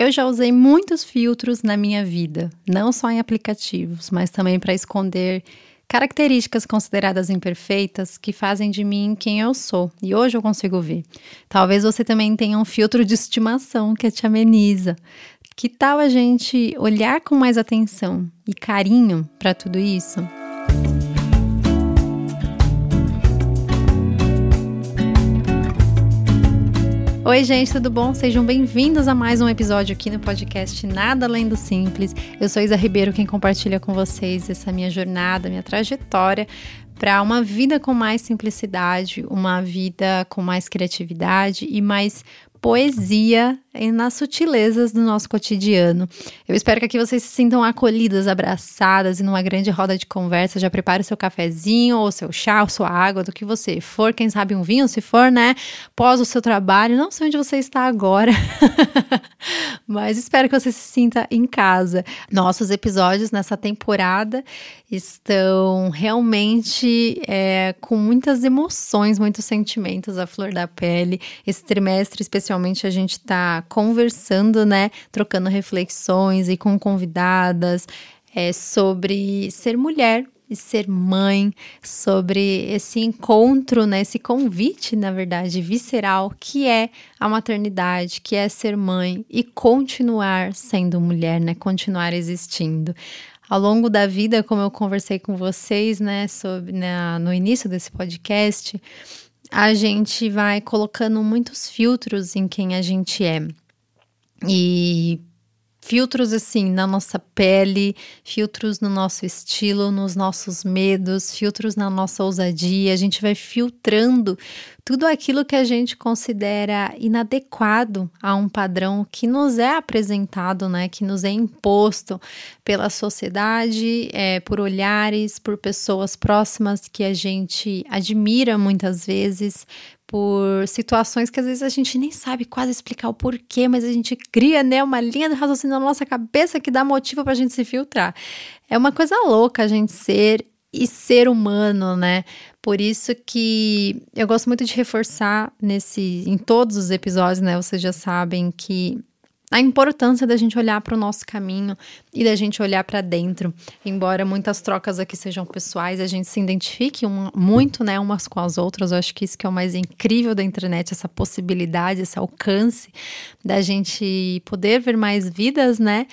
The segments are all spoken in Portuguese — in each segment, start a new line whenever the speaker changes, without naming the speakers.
Eu já usei muitos filtros na minha vida, não só em aplicativos, mas também para esconder características consideradas imperfeitas que fazem de mim quem eu sou. E hoje eu consigo ver. Talvez você também tenha um filtro de estimação que te ameniza. Que tal a gente olhar com mais atenção e carinho para tudo isso? Oi, gente, tudo bom? Sejam bem-vindos a mais um episódio aqui no podcast Nada Além do Simples. Eu sou Isa Ribeiro, quem compartilha com vocês essa minha jornada, minha trajetória para uma vida com mais simplicidade, uma vida com mais criatividade e mais poesia nas sutilezas do nosso cotidiano. Eu espero que aqui vocês se sintam acolhidas, abraçadas e numa grande roda de conversa. Já prepare o seu cafezinho, ou seu chá, ou sua água, do que você for. Quem sabe um vinho, se for, né? Pós o seu trabalho. Não sei onde você está agora, mas espero que você se sinta em casa. Nossos episódios nessa temporada estão realmente é, com muitas emoções, muitos sentimentos à flor da pele. Esse trimestre, especialmente, a gente está conversando, né? Trocando reflexões e com convidadas é, sobre ser mulher e ser mãe, sobre esse encontro, né, esse convite, na verdade, visceral que é a maternidade, que é ser mãe e continuar sendo mulher, né, continuar existindo. Ao longo da vida, como eu conversei com vocês, né, sobre no início desse podcast, a gente vai colocando muitos filtros em quem a gente é. E filtros assim na nossa pele, filtros no nosso estilo, nos nossos medos, filtros na nossa ousadia. A gente vai filtrando tudo aquilo que a gente considera inadequado a um padrão que nos é apresentado, né, que nos é imposto pela sociedade, é, por olhares, por pessoas próximas que a gente admira muitas vezes, por situações que às vezes a gente nem sabe quase explicar o porquê, mas a gente cria né, uma linha de raciocínio na nossa cabeça que dá motivo para a gente se filtrar. É uma coisa louca a gente ser e ser humano, né? Por isso que eu gosto muito de reforçar nesse em todos os episódios, né? Vocês já sabem que a importância da gente olhar para o nosso caminho e da gente olhar para dentro. Embora muitas trocas aqui sejam pessoais, a gente se identifique um, muito, né, umas com as outras. Eu acho que isso que é o mais incrível da internet, essa possibilidade, esse alcance da gente poder ver mais vidas, né?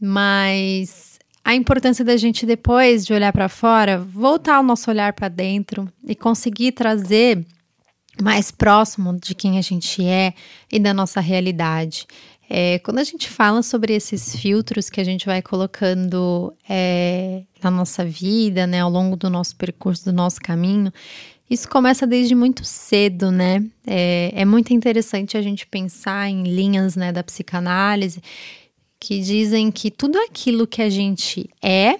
Mas a importância da gente depois de olhar para fora, voltar o nosso olhar para dentro e conseguir trazer mais próximo de quem a gente é e da nossa realidade. É, quando a gente fala sobre esses filtros que a gente vai colocando é, na nossa vida, né, ao longo do nosso percurso, do nosso caminho, isso começa desde muito cedo, né? É, é muito interessante a gente pensar em linhas né, da psicanálise que dizem que tudo aquilo que a gente é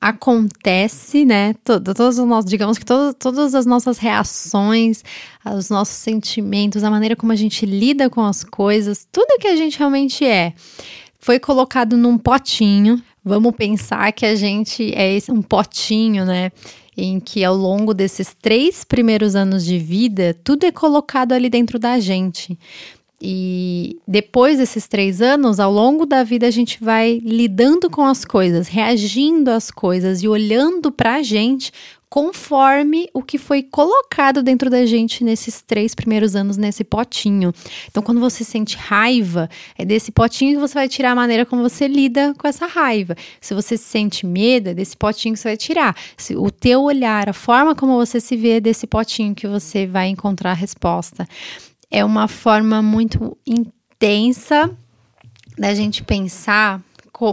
acontece, né? Todo, todos os nossos, digamos que todo, todas as nossas reações, os nossos sentimentos, a maneira como a gente lida com as coisas, tudo que a gente realmente é, foi colocado num potinho. Vamos pensar que a gente é esse, um potinho, né? Em que ao longo desses três primeiros anos de vida, tudo é colocado ali dentro da gente. E depois desses três anos, ao longo da vida, a gente vai lidando com as coisas, reagindo às coisas e olhando para a gente conforme o que foi colocado dentro da gente nesses três primeiros anos nesse potinho. Então, quando você sente raiva, é desse potinho que você vai tirar a maneira como você lida com essa raiva. Se você sente medo, é desse potinho que você vai tirar. Se o teu olhar, a forma como você se vê, é desse potinho que você vai encontrar a resposta é uma forma muito intensa da gente pensar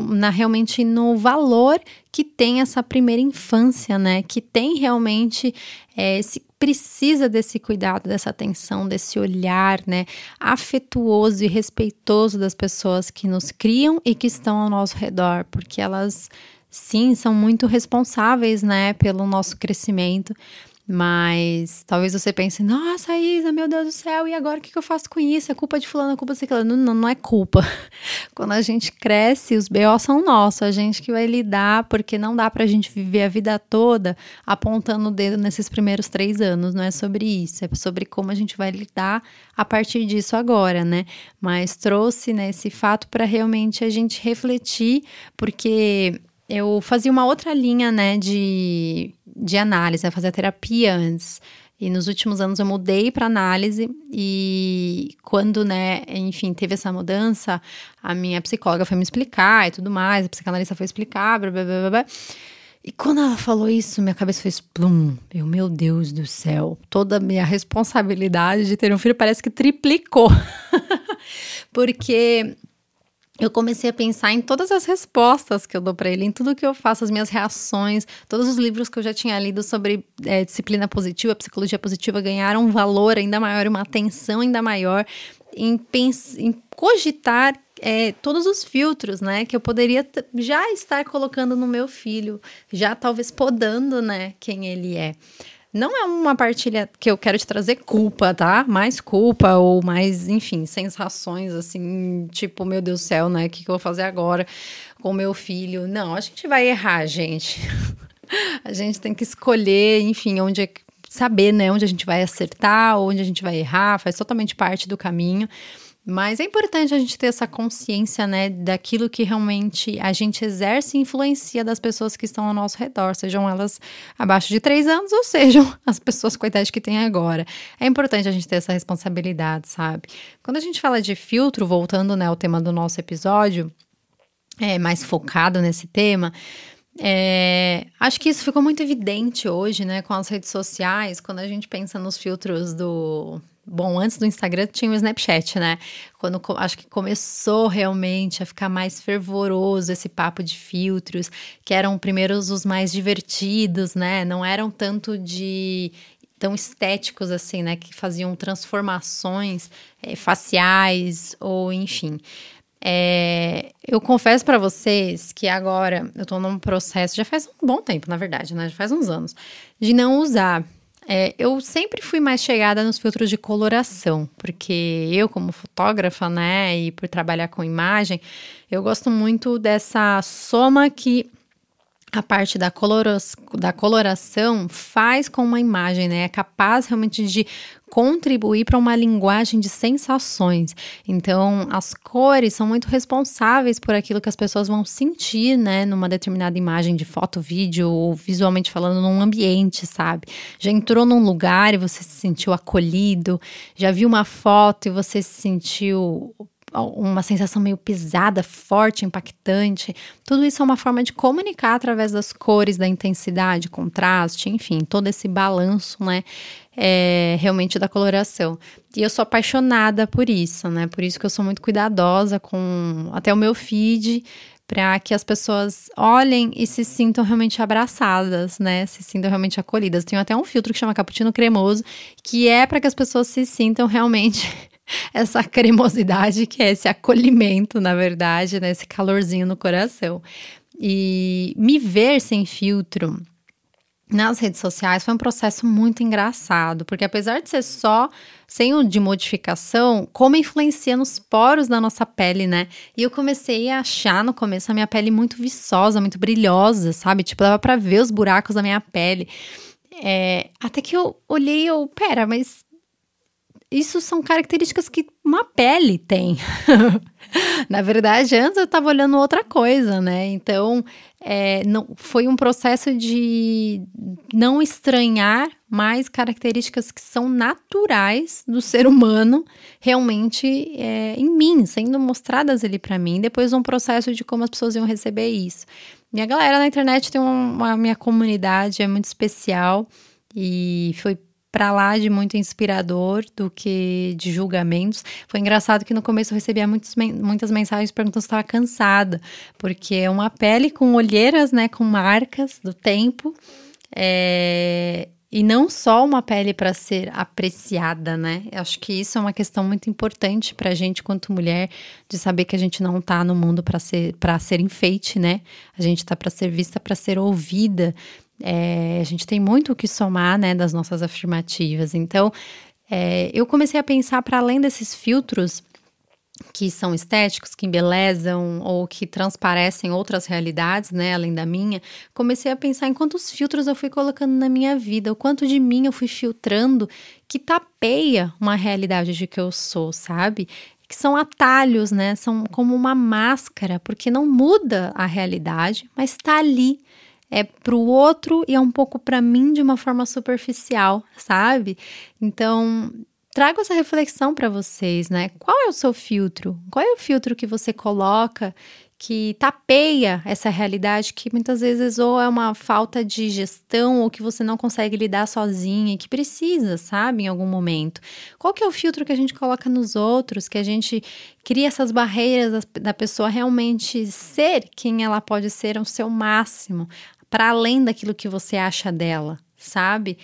na, realmente no valor que tem essa primeira infância, né? Que tem realmente é, se precisa desse cuidado, dessa atenção, desse olhar, né? Afetuoso e respeitoso das pessoas que nos criam e que estão ao nosso redor, porque elas sim são muito responsáveis, né? Pelo nosso crescimento Mas talvez você pense, nossa, Isa, meu Deus do céu, e agora o que, eu faço com isso? É culpa de fulano, é culpa de ciclano. Não, não é culpa. Quando a gente cresce, os BO são nossos, a gente que vai lidar, porque não dá pra gente viver a vida toda apontando o dedo nesses primeiros três anos. Não é sobre isso, é sobre como a gente vai lidar a partir disso agora, né? Mas trouxe né, esse fato para realmente a gente refletir, porque eu fazia uma outra linha, né, de, de análise, eu fazia terapia antes. E nos últimos anos eu mudei para análise e quando, né, enfim, teve essa mudança, a minha psicóloga foi me explicar e tudo mais, a psicanalista foi explicar, blá, blá, blá, blá. E quando ela falou isso, minha cabeça fez plum. Eu, meu Deus do céu, toda a minha responsabilidade de ter um filho parece que triplicou. Porque eu comecei a pensar em todas as respostas que eu dou para ele, em tudo que eu faço, as minhas reações, todos os livros que eu já tinha lido sobre é, disciplina positiva, psicologia positiva ganharam um valor ainda maior, uma atenção ainda maior em, em cogitar é, todos os filtros, né, que eu poderia já estar colocando no meu filho, já talvez podando, né, quem ele é. Não é uma partilha que eu quero te trazer culpa, tá? Mais culpa ou mais, enfim, sensações assim, tipo, meu Deus do céu, né? O que, que eu vou fazer agora com meu filho? Não, a gente vai errar, gente. a gente tem que escolher, enfim, onde é, saber, né, onde a gente vai acertar, onde a gente vai errar, faz totalmente parte do caminho. Mas é importante a gente ter essa consciência, né, daquilo que realmente a gente exerce e influencia das pessoas que estão ao nosso redor, sejam elas abaixo de três anos ou sejam as pessoas com a idade que tem agora. É importante a gente ter essa responsabilidade, sabe? Quando a gente fala de filtro, voltando, né, ao tema do nosso episódio, é mais focado nesse tema, é, acho que isso ficou muito evidente hoje, né, com as redes sociais, quando a gente pensa nos filtros do Bom, antes do Instagram tinha o Snapchat, né? Quando acho que começou realmente a ficar mais fervoroso esse papo de filtros, que eram primeiros os mais divertidos, né? Não eram tanto de tão estéticos assim, né? Que faziam transformações é, faciais ou enfim. É, eu confesso para vocês que agora eu tô num processo, já faz um bom tempo, na verdade, né? Já faz uns anos, de não usar é, eu sempre fui mais chegada nos filtros de coloração, porque eu, como fotógrafa, né, e por trabalhar com imagem, eu gosto muito dessa soma que a parte da, coloros, da coloração faz com uma imagem, né? É capaz realmente de contribuir para uma linguagem de sensações. Então, as cores são muito responsáveis por aquilo que as pessoas vão sentir, né, numa determinada imagem de foto, vídeo ou visualmente falando num ambiente, sabe? Já entrou num lugar e você se sentiu acolhido, já viu uma foto e você se sentiu uma sensação meio pesada, forte, impactante. Tudo isso é uma forma de comunicar através das cores, da intensidade, contraste, enfim, todo esse balanço, né? É, realmente da coloração. E eu sou apaixonada por isso, né? Por isso que eu sou muito cuidadosa com até o meu feed, para que as pessoas olhem e se sintam realmente abraçadas, né? Se sintam realmente acolhidas. Tem até um filtro que chama cappuccino cremoso, que é para que as pessoas se sintam realmente essa cremosidade, que é esse acolhimento, na verdade, né? Esse calorzinho no coração. E me ver sem filtro nas redes sociais foi um processo muito engraçado, porque apesar de ser só sem o de modificação, como influencia nos poros da nossa pele, né? E eu comecei a achar no começo a minha pele muito viçosa, muito brilhosa, sabe? Tipo, dava para ver os buracos da minha pele. É, até que eu olhei e eu, pera, mas isso são características que uma pele tem. Na verdade, antes eu estava olhando outra coisa, né? Então, é, não, foi um processo de não estranhar mais características que são naturais do ser humano realmente é, em mim, sendo mostradas ali para mim. Depois, um processo de como as pessoas iam receber isso. Minha galera na internet tem uma, uma minha comunidade, é muito especial. E foi para lá de muito inspirador do que de julgamentos. Foi engraçado que no começo eu recebia muitos, muitas mensagens perguntando se estava cansada, porque é uma pele com olheiras, né, com marcas do tempo. É, e não só uma pele para ser apreciada, né? Eu acho que isso é uma questão muito importante para a gente, quanto mulher, de saber que a gente não está no mundo para ser, ser enfeite, né? A gente está para ser vista, para ser ouvida. É, a gente tem muito o que somar, né, das nossas afirmativas. Então, é, eu comecei a pensar para além desses filtros que são estéticos, que embelezam ou que transparecem outras realidades, né, além da minha, comecei a pensar em quantos filtros eu fui colocando na minha vida, o quanto de mim eu fui filtrando que tapeia uma realidade de que eu sou, sabe? Que são atalhos, né? São como uma máscara, porque não muda a realidade, mas está ali. É para o outro e é um pouco para mim de uma forma superficial, sabe? Então, trago essa reflexão para vocês, né? Qual é o seu filtro? Qual é o filtro que você coloca que tapeia essa realidade que muitas vezes ou é uma falta de gestão ou que você não consegue lidar sozinha e que precisa, sabe, em algum momento. Qual que é o filtro que a gente coloca nos outros, que a gente cria essas barreiras da pessoa realmente ser quem ela pode ser ao seu máximo, para além daquilo que você acha dela, sabe?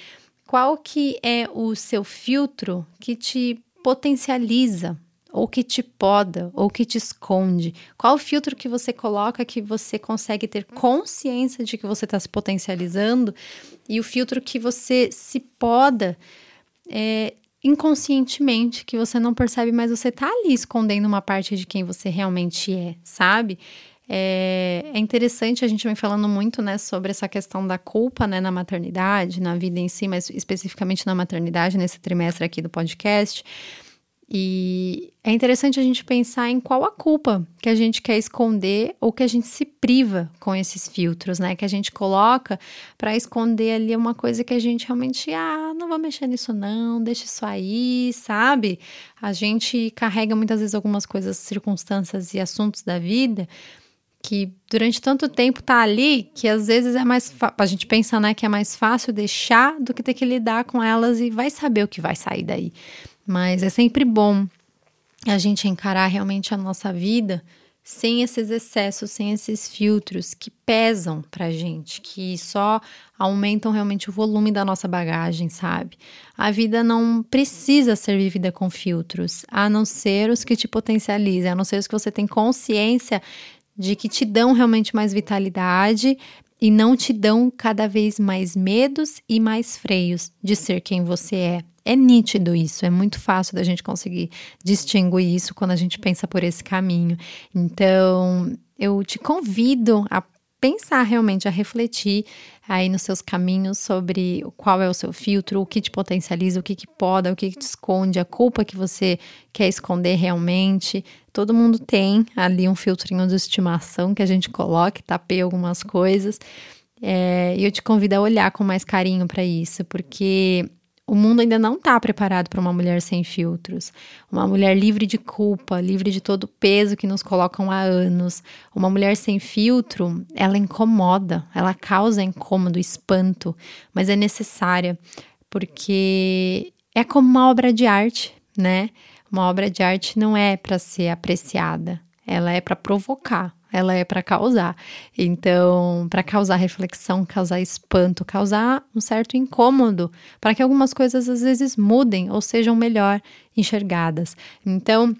qual que é o seu filtro que te potencializa, ou que te poda, ou que te esconde? Qual o filtro que você coloca que você consegue ter consciência de que você está se potencializando e o filtro que você se poda é, inconscientemente, que você não percebe, mas você está ali escondendo uma parte de quem você realmente é, sabe? É, é, interessante, a gente vem falando muito, né, sobre essa questão da culpa, né, na maternidade, na vida em si, mas especificamente na maternidade, nesse trimestre aqui do podcast. E é interessante a gente pensar em qual a culpa que a gente quer esconder ou que a gente se priva com esses filtros, né? Que a gente coloca para esconder ali uma coisa que a gente realmente, ah, não vou mexer nisso não, deixa isso aí, sabe? A gente carrega muitas vezes algumas coisas, circunstâncias e assuntos da vida que durante tanto tempo tá ali que às vezes é mais a gente pensa né que é mais fácil deixar do que ter que lidar com elas e vai saber o que vai sair daí mas é sempre bom a gente encarar realmente a nossa vida sem esses excessos, sem esses filtros que pesam pra gente, que só aumentam realmente o volume da nossa bagagem, sabe? A vida não precisa ser vivida com filtros, a não ser os que te potencializem, a não ser os que você tem consciência de que te dão realmente mais vitalidade e não te dão cada vez mais medos e mais freios de ser quem você é. É nítido isso, é muito fácil da gente conseguir distinguir isso quando a gente pensa por esse caminho. Então, eu te convido a pensar realmente, a refletir aí nos seus caminhos sobre qual é o seu filtro, o que te potencializa, o que, que poda, o que, que te esconde, a culpa que você quer esconder realmente. Todo mundo tem ali um filtrinho de estimação que a gente coloca, tapeia algumas coisas. É, e eu te convido a olhar com mais carinho para isso, porque o mundo ainda não está preparado para uma mulher sem filtros, uma mulher livre de culpa, livre de todo o peso que nos colocam há anos. Uma mulher sem filtro, ela incomoda, ela causa incômodo, espanto, mas é necessária porque é como uma obra de arte, né? Uma obra de arte não é para ser apreciada, ela é para provocar, ela é para causar. Então, para causar reflexão, causar espanto, causar um certo incômodo, para que algumas coisas às vezes mudem ou sejam melhor enxergadas. Então,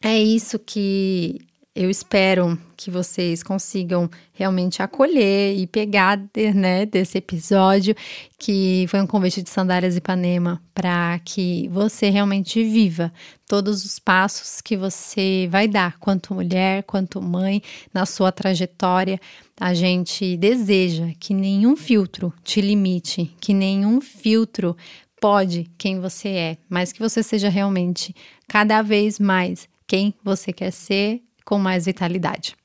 é isso que eu espero que vocês consigam realmente acolher e pegar né, desse episódio, que foi um convite de Sandálias Ipanema, para que você realmente viva todos os passos que você vai dar, quanto mulher, quanto mãe, na sua trajetória. A gente deseja que nenhum filtro te limite, que nenhum filtro pode quem você é, mas que você seja realmente cada vez mais quem você quer ser com mais vitalidade.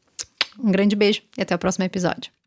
Um grande beijo e até o próximo episódio.